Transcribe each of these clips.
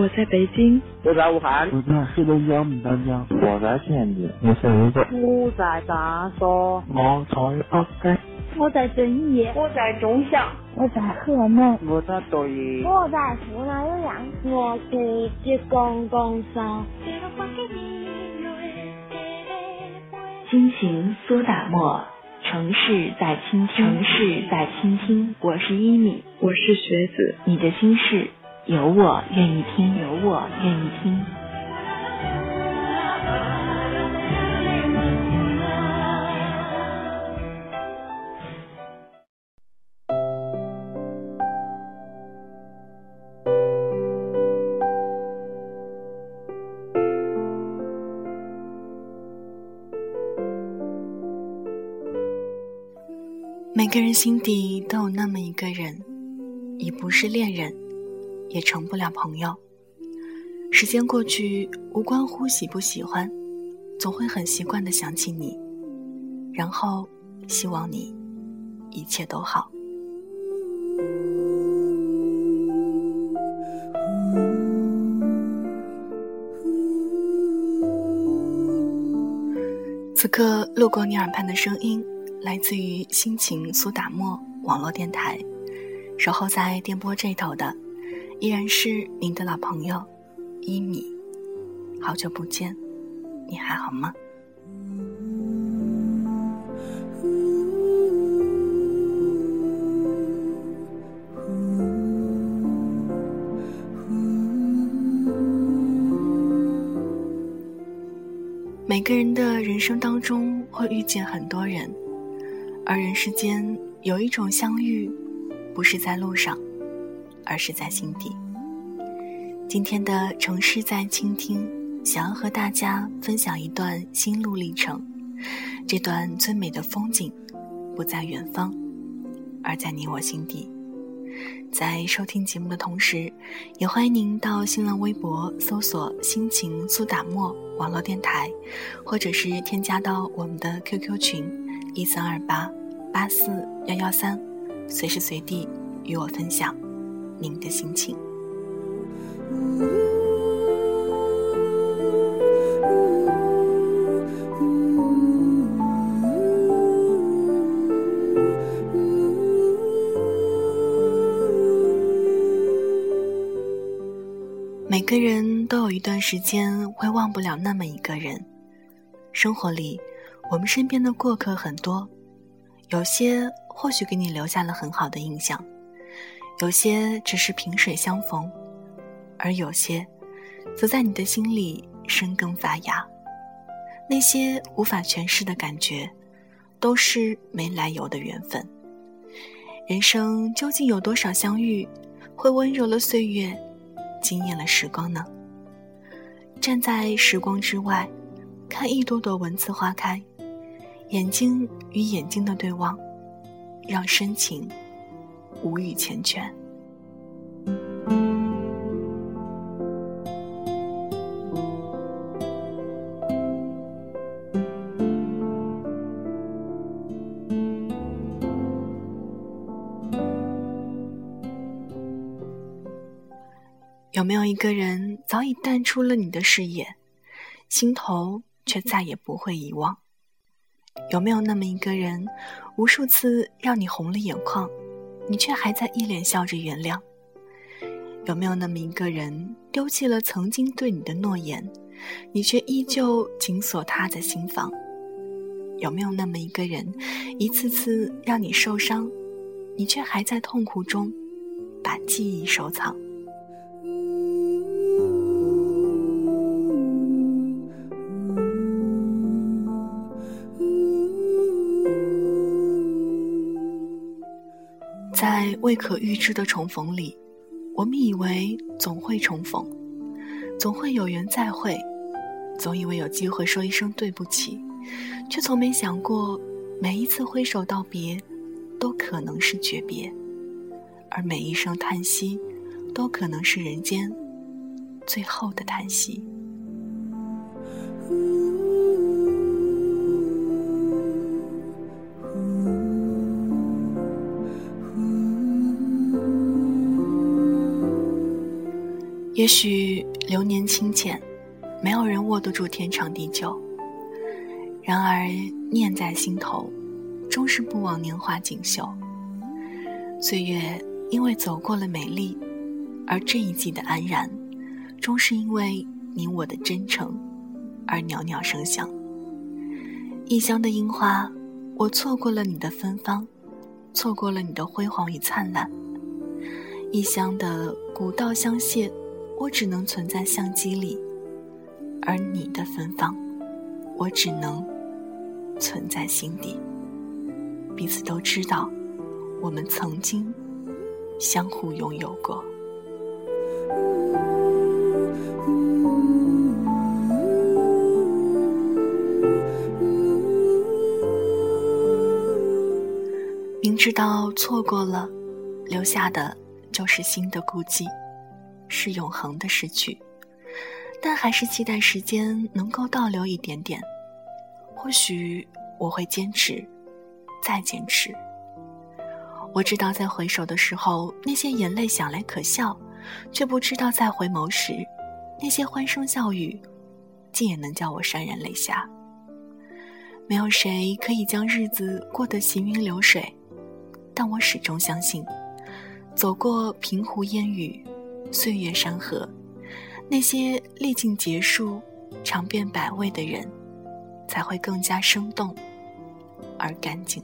我在北京，我在武汉，我在黑龙江牡丹江，我在天津，我在泸州，我在长沙，我在阿山，我在遵义，我在中祥，我在河南，我在抖音，我在湖南岳阳，我给你公公烧。心情苏打沫，城市在倾听，城市在倾听。我是一米，我是学子，你的心事有我愿意听，有我愿意听。每个人心底都有那么一个人，已不是恋人，也成不了朋友。时间过去，无关乎喜不喜欢，总会很习惯的想起你，然后希望你一切都好。此刻路过你耳畔的声音。来自于心情苏打沫网络电台，守候在电波这头的，依然是您的老朋友一米。好久不见，你还好吗？每个人的人生当中会遇见很多人。而人世间有一种相遇，不是在路上，而是在心底。今天的城市在倾听，想要和大家分享一段心路历程。这段最美的风景，不在远方，而在你我心底。在收听节目的同时，也欢迎您到新浪微博搜索“心情苏打沫网络电台”，或者是添加到我们的 QQ 群一三二八。八四幺幺三，随时随地与我分享您的心情。每个人都有一段时间会忘不了那么一个人。生活里，我们身边的过客很多。有些或许给你留下了很好的印象，有些只是萍水相逢，而有些，则在你的心里生根发芽。那些无法诠释的感觉，都是没来由的缘分。人生究竟有多少相遇，会温柔了岁月，惊艳了时光呢？站在时光之外，看一朵朵文字花开。眼睛与眼睛的对望，让深情无语缱绻。有没有一个人早已淡出了你的视野，心头却再也不会遗忘？有没有那么一个人，无数次让你红了眼眶，你却还在一脸笑着原谅？有没有那么一个人，丢弃了曾经对你的诺言，你却依旧紧锁他的心房？有没有那么一个人，一次次让你受伤，你却还在痛苦中把记忆收藏？在未可预知的重逢里，我们以为总会重逢，总会有缘再会，总以为有机会说一声对不起，却从没想过，每一次挥手道别，都可能是诀别，而每一声叹息，都可能是人间最后的叹息。也许流年清浅，没有人握得住天长地久。然而念在心头，终是不枉年华锦绣。岁月因为走过了美丽，而这一季的安然，终是因为你我的真诚而袅袅生香。异乡的樱花，我错过了你的芬芳，错过了你的辉煌与灿烂。异乡的古道相谢。我只能存在相机里，而你的芬芳，我只能存在心底。彼此都知道，我们曾经相互拥有过。明知道错过了，留下的就是新的孤寂。是永恒的失去，但还是期待时间能够倒流一点点。或许我会坚持，再坚持。我知道在回首的时候，那些眼泪想来可笑，却不知道在回眸时，那些欢声笑语，竟也能叫我潸然泪下。没有谁可以将日子过得行云流水，但我始终相信，走过平湖烟雨。岁月山河，那些历尽劫数、尝遍百味的人，才会更加生动而干净。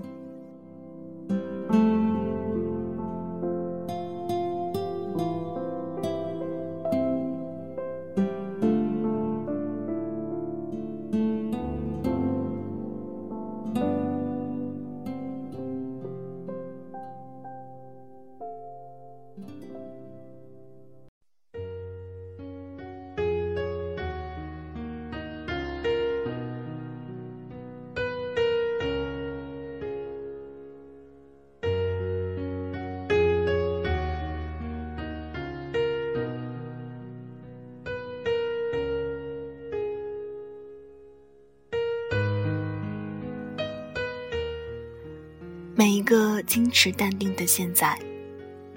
一个矜持淡定的现在，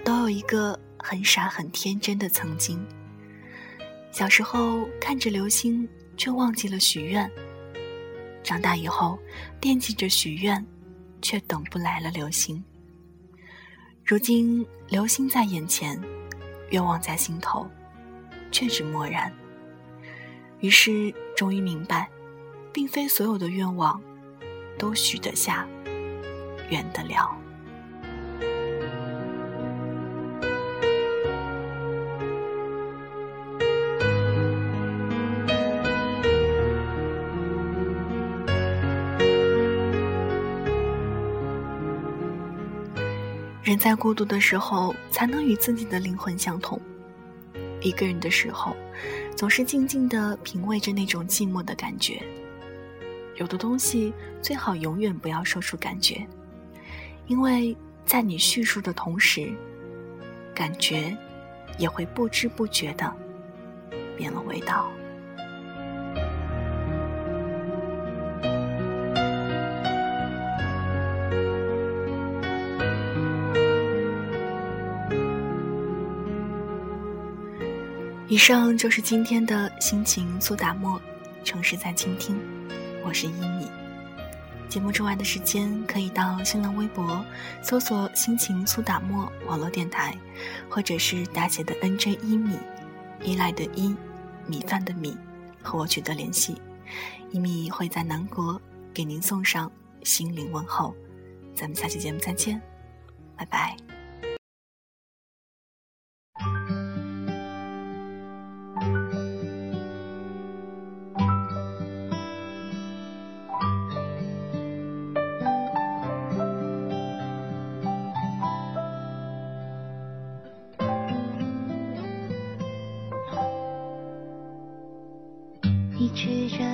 都有一个很傻很天真的曾经。小时候看着流星，却忘记了许愿；长大以后惦记着许愿，却等不来了流星。如今流星在眼前，愿望在心头，却只漠然。于是终于明白，并非所有的愿望都许得下。远得了。人在孤独的时候，才能与自己的灵魂相通。一个人的时候，总是静静的品味着那种寂寞的感觉。有的东西，最好永远不要说出感觉。因为在你叙述的同时，感觉也会不知不觉的变了味道。以上就是今天的心情苏打沫，城市在倾听，我是一米。节目之外的时间，可以到新浪微博搜索“心情苏打沫网络电台”，或者是大写的 “nj 一米”，依赖的一，米饭的米，和我取得联系。一米会在南国给您送上心灵问候。咱们下期节目再见，拜拜。曲折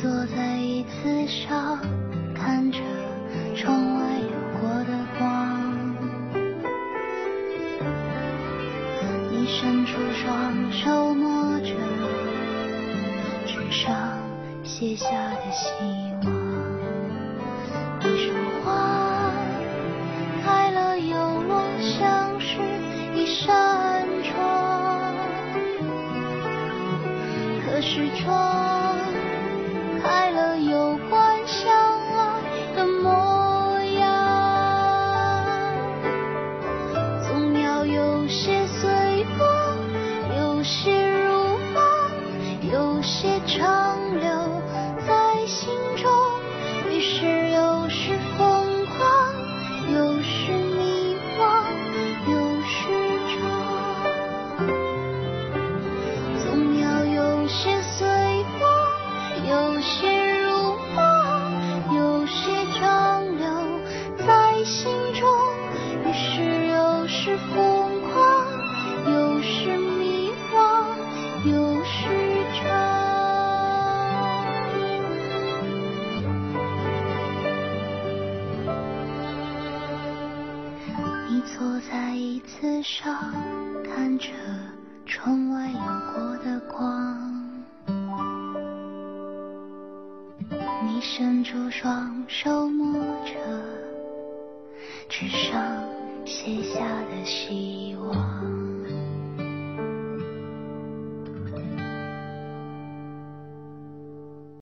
坐在椅子上，看着窗外流过的光。你伸出双手摸着纸上写下的希望。坐在椅子上，看着窗外有过的光。你伸出双手摸着纸上写下的希望。